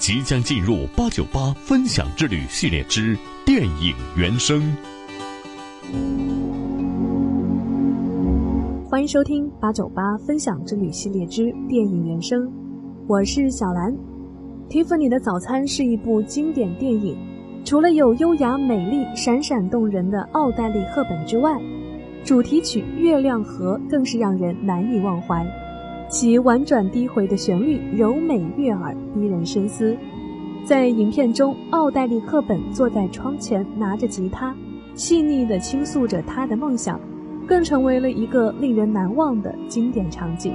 即将进入八九八分享之旅系列之电影原声。欢迎收听八九八分享之旅系列之电影原声，我是小兰。提芙尼的早餐是一部经典电影，除了有优雅美丽、闪闪动人的奥黛丽·赫本之外，主题曲《月亮河》更是让人难以忘怀。其婉转低回的旋律柔美悦耳，逼人深思。在影片中，奥黛丽·赫本坐在窗前，拿着吉他，细腻地倾诉着她的梦想，更成为了一个令人难忘的经典场景。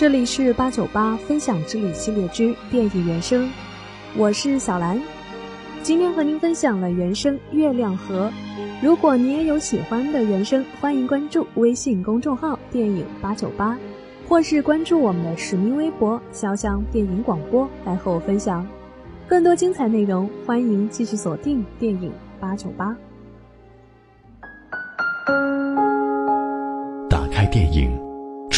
这里是八九八分享之旅系列之电影原声，我是小兰，今天和您分享了原声《月亮河》。如果你也有喜欢的原声，欢迎关注微信公众号“电影八九八”，或是关注我们的使命微博“潇湘电影广播”来和我分享更多精彩内容。欢迎继续锁定电影八九八。打开电影。